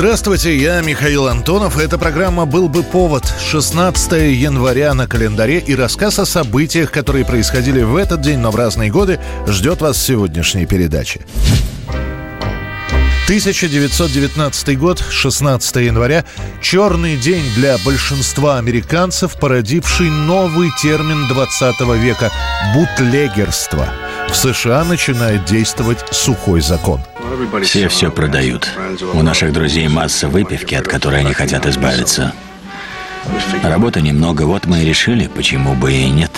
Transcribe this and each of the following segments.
Здравствуйте, я Михаил Антонов. Эта программа «Был бы повод». 16 января на календаре и рассказ о событиях, которые происходили в этот день, но в разные годы, ждет вас в сегодняшней передаче. 1919 год, 16 января. Черный день для большинства американцев, породивший новый термин 20 века – бутлегерство. В США начинает действовать сухой закон. Все все продают. У наших друзей масса выпивки, от которой они хотят избавиться. Работы немного, вот мы и решили, почему бы и нет.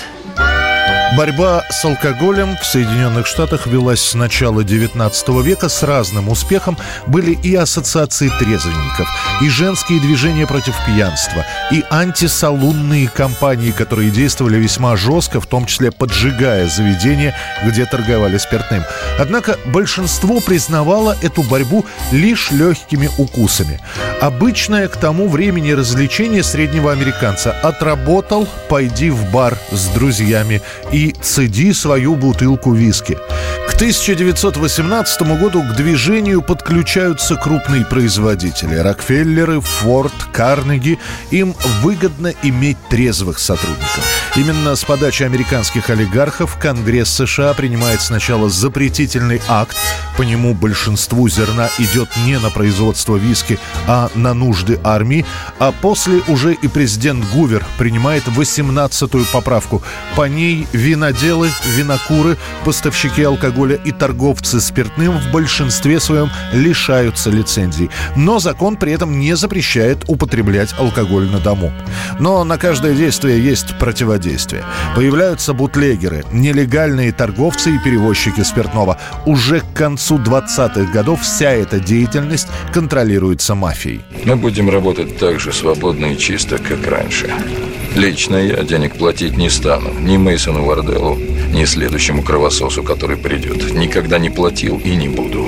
Борьба с алкоголем в Соединенных Штатах велась с начала 19 века с разным успехом. Были и ассоциации трезвенников, и женские движения против пьянства, и антисалунные кампании, которые действовали весьма жестко, в том числе поджигая заведения, где торговали спиртным. Однако большинство признавало эту борьбу лишь легкими укусами. Обычное к тому времени развлечение среднего американца «отработал, пойди в бар с друзьями» и цеди свою бутылку виски. К 1918 году к движению подключаются крупные производители. Рокфеллеры, Форд, Карнеги. Им выгодно иметь трезвых сотрудников. Именно с подачи американских олигархов Конгресс США принимает сначала запретительный акт. По нему большинству зерна идет не на производство виски, а на нужды армии. А после уже и президент Гувер принимает 18-ю поправку. По ней виноделы, винокуры, поставщики алкоголя и торговцы спиртным в большинстве своем лишаются лицензий. Но закон при этом не запрещает употреблять алкоголь на дому. Но на каждое действие есть противодействие. Появляются бутлегеры, нелегальные торговцы и перевозчики спиртного. Уже к концу 20-х годов вся эта деятельность контролируется мафией. Мы будем работать так же свободно и чисто, как раньше. Лично я денег платить не стану. Ни Мейсону Варделу, ни следующему кровососу, который придет. Никогда не платил и не буду.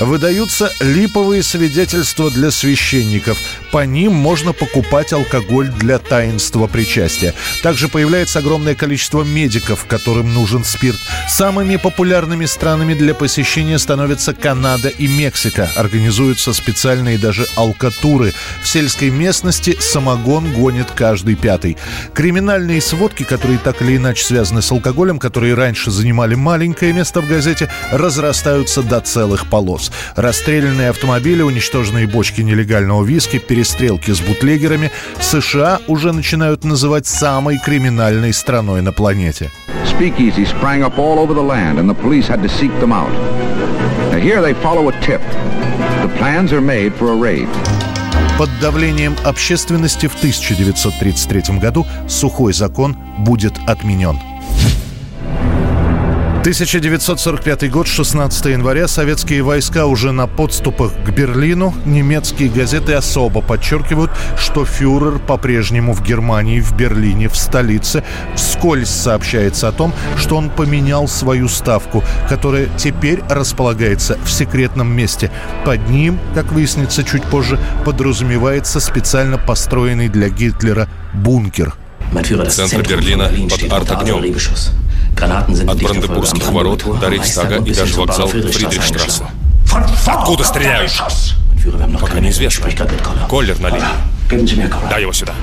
Выдаются липовые свидетельства для священников. По ним можно покупать алкоголь для таинства причастия. Также появляется огромное количество медиков, которым нужен спирт. Самыми популярными странами для посещения становятся Канада и Мексика. Организуются специальные даже алкатуры. В сельской местности самогон гонит каждый пятый. Криминальные сводки, которые так или иначе связаны с алкоголем, которые раньше занимали маленькое место в газете, разрастаются до целых полос. Союз. Расстрелянные автомобили, уничтоженные бочки нелегального виски, перестрелки с бутлегерами США уже начинают называть самой криминальной страной на планете. Speakeasy sprang up all over the land, and the police had to seek them out. Now here they follow a tip. The plans are made for a raid. Под давлением общественности в 1933 году сухой закон будет отменен. 1945 год, 16 января. Советские войска уже на подступах к Берлину. Немецкие газеты особо подчеркивают, что фюрер по-прежнему в Германии, в Берлине, в столице. Вскользь сообщается о том, что он поменял свою ставку, которая теперь располагается в секретном месте. Под ним, как выяснится чуть позже, подразумевается специально построенный для Гитлера бункер. Центр Берлина под арт-огнем. От Бранденбургских ворот до Рейхстага и даже вокзал Фридрихштрассе. Откуда стреляют? Пока неизвестно. Коллер на линии. Дай его сюда.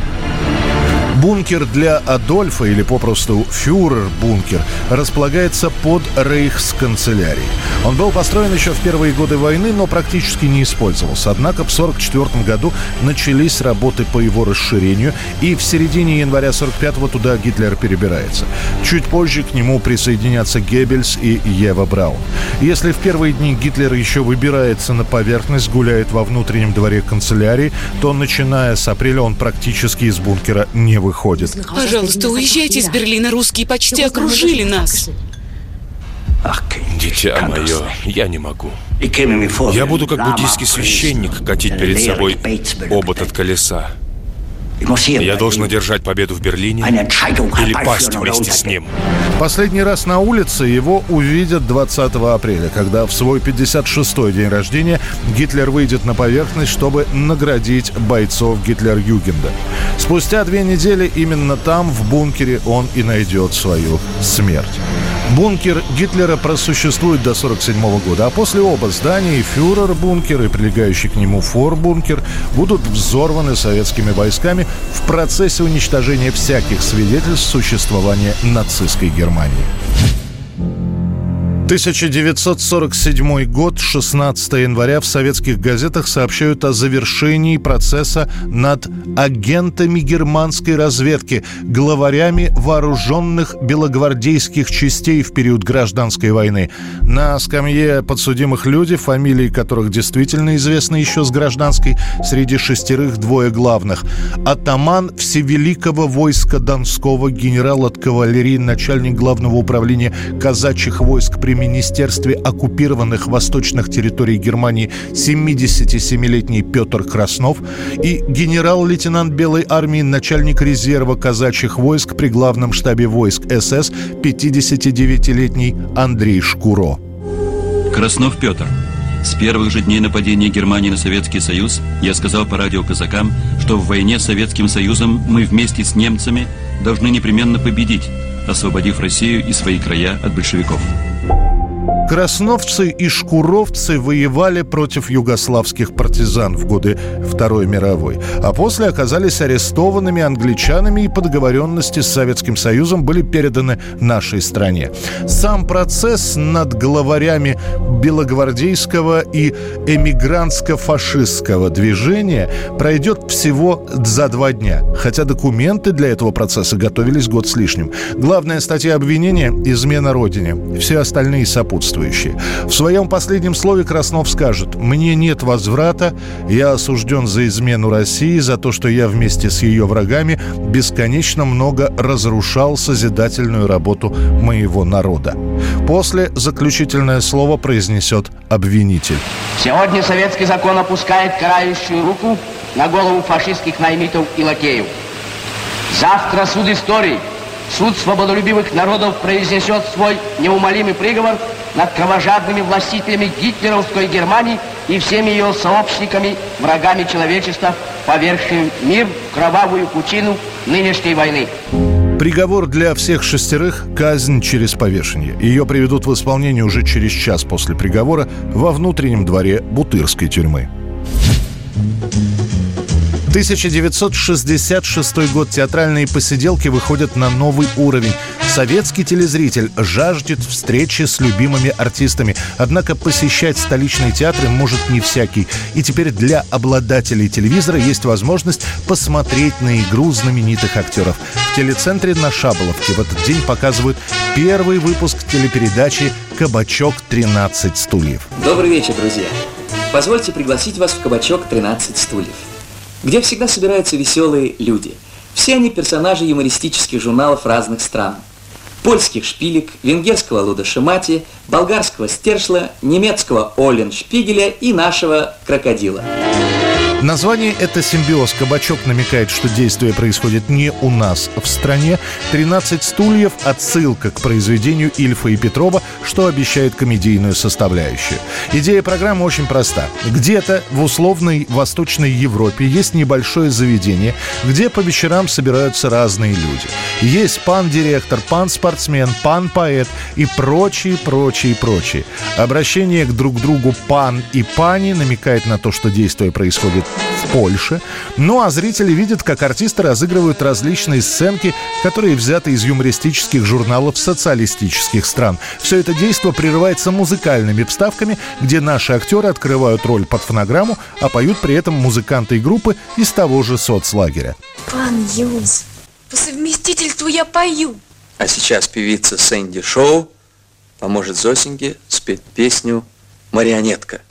Бункер для Адольфа, или попросту фюрер-бункер, располагается под рейхсканцелярией. Он был построен еще в первые годы войны, но практически не использовался. Однако в 1944 году начались работы по его расширению, и в середине января 45-го туда Гитлер перебирается. Чуть позже к нему присоединятся Геббельс и Ева Браун. Если в первые дни Гитлер еще выбирается на поверхность, гуляет во внутреннем дворе канцелярии, то начиная с апреля он практически из бункера не выходит выходит. Пожалуйста, уезжайте из Берлина. Русские почти окружили нас. Дитя мое, я не могу. Я буду как буддийский священник катить перед собой обод от колеса. Я должен одержать победу в Берлине или пасть вместе с ним. Последний раз на улице его увидят 20 апреля, когда в свой 56-й день рождения Гитлер выйдет на поверхность, чтобы наградить бойцов Гитлер-Югенда. Спустя две недели именно там, в бункере, он и найдет свою смерть. Бункер Гитлера просуществует до 1947 года, а после оба здания, и фюрер-бункер, и прилегающий к нему фор-бункер, будут взорваны советскими войсками в процессе уничтожения всяких свидетельств существования нацистской Германии. 1947 год, 16 января, в советских газетах сообщают о завершении процесса над агентами германской разведки, главарями вооруженных белогвардейских частей в период гражданской войны. На скамье подсудимых люди, фамилии которых действительно известны еще с гражданской, среди шестерых двое главных. Атаман Всевеликого войска Донского, генерал от кавалерии, начальник главного управления казачьих войск при Министерстве оккупированных восточных территорий Германии 77-летний Петр Краснов и генерал-лейтенант Белой армии, начальник резерва казачьих войск при главном штабе войск СС 59-летний Андрей Шкуро. Краснов Петр. С первых же дней нападения Германии на Советский Союз я сказал по радио казакам, что в войне с Советским Союзом мы вместе с немцами должны непременно победить, освободив Россию и свои края от большевиков. Bye. Красновцы и шкуровцы воевали против югославских партизан в годы Второй мировой, а после оказались арестованными англичанами и по договоренности с Советским Союзом были переданы нашей стране. Сам процесс над главарями белогвардейского и эмигрантско-фашистского движения пройдет всего за два дня, хотя документы для этого процесса готовились год с лишним. Главная статья обвинения – измена Родине, все остальные сопутствуют сопутствующие. В своем последнем слове Краснов скажет «Мне нет возврата, я осужден за измену России, за то, что я вместе с ее врагами бесконечно много разрушал созидательную работу моего народа». После заключительное слово произнесет обвинитель. Сегодня советский закон опускает карающую руку на голову фашистских наймитов и лакеев. Завтра суд истории, суд свободолюбивых народов произнесет свой неумолимый приговор – над кровожадными властителями гитлеровской Германии и всеми ее сообщниками, врагами человечества, повергшими мир в кровавую пучину нынешней войны. Приговор для всех шестерых – казнь через повешение. Ее приведут в исполнение уже через час после приговора во внутреннем дворе Бутырской тюрьмы. 1966 год. Театральные посиделки выходят на новый уровень. Советский телезритель жаждет встречи с любимыми артистами. Однако посещать столичные театры может не всякий. И теперь для обладателей телевизора есть возможность посмотреть на игру знаменитых актеров. В телецентре на Шаболовке в этот день показывают первый выпуск телепередачи «Кабачок 13 стульев». Добрый вечер, друзья. Позвольте пригласить вас в «Кабачок 13 стульев» где всегда собираются веселые люди. Все они персонажи юмористических журналов разных стран. Польских шпилек, венгерского Луда Шимати, болгарского Стершла, немецкого Олен Шпигеля и нашего Крокодила. Название это симбиоз. Кабачок намекает, что действие происходит не у нас в стране. 13 стульев – отсылка к произведению Ильфа и Петрова, что обещает комедийную составляющую. Идея программы очень проста. Где-то в условной Восточной Европе есть небольшое заведение, где по вечерам собираются разные люди. Есть пан-директор, пан-спортсмен, пан-поэт и прочие, прочие, прочие. Обращение к друг другу пан и пани намекает на то, что действие происходит в Польше. Ну а зрители видят, как артисты разыгрывают различные сценки, которые взяты из юмористических журналов социалистических стран. Все это действо прерывается музыкальными вставками, где наши актеры открывают роль под фонограмму, а поют при этом музыканты и группы из того же соцлагеря. Пан Юнс, по совместительству я пою. А сейчас певица Сэнди Шоу поможет Зосеньке спеть песню «Марионетка».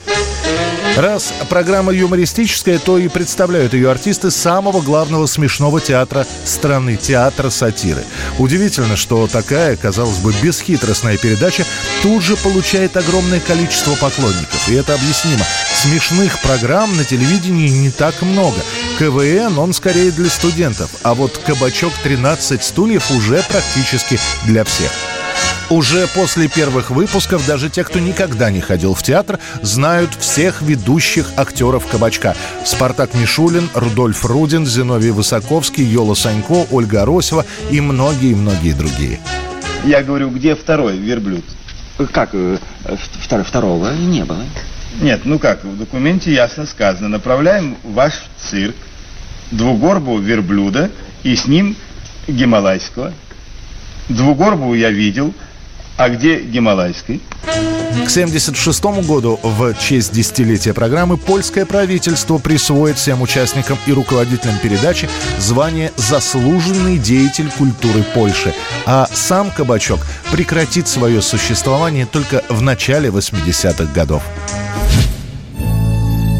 Раз программа юмористическая, то и представляют ее артисты самого главного смешного театра страны, театра сатиры. Удивительно, что такая, казалось бы, бесхитростная передача тут же получает огромное количество поклонников. И это объяснимо. Смешных программ на телевидении не так много. КВН, он скорее для студентов, а вот «Кабачок 13 стульев» уже практически для всех. Уже после первых выпусков даже те, кто никогда не ходил в театр, знают всех ведущих актеров «Кабачка». Спартак Мишулин, Рудольф Рудин, Зиновий Высоковский, Йола Санько, Ольга Аросева и многие-многие другие. Я говорю, где второй верблюд? Как? э, втор- Второго не было. Нет, ну как, в документе ясно сказано. Направляем в ваш цирк двугорбого верблюда и с ним гималайского. Двугорбую я видел, а где гималайский? К 1976 году в честь десятилетия программы польское правительство присвоит всем участникам и руководителям передачи звание «Заслуженный деятель культуры Польши», а сам «Кабачок» прекратит свое существование только в начале 80-х годов.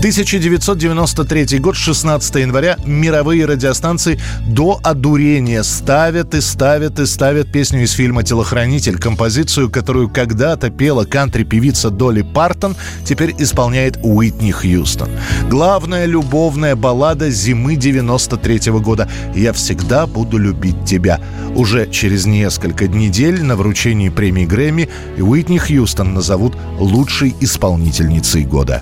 1993 год, 16 января, мировые радиостанции до одурения ставят и ставят и ставят песню из фильма «Телохранитель», композицию, которую когда-то пела кантри-певица Долли Партон, теперь исполняет Уитни Хьюстон. Главная любовная баллада зимы 93 года «Я всегда буду любить тебя». Уже через несколько недель на вручении премии Грэмми Уитни Хьюстон назовут лучшей исполнительницей года.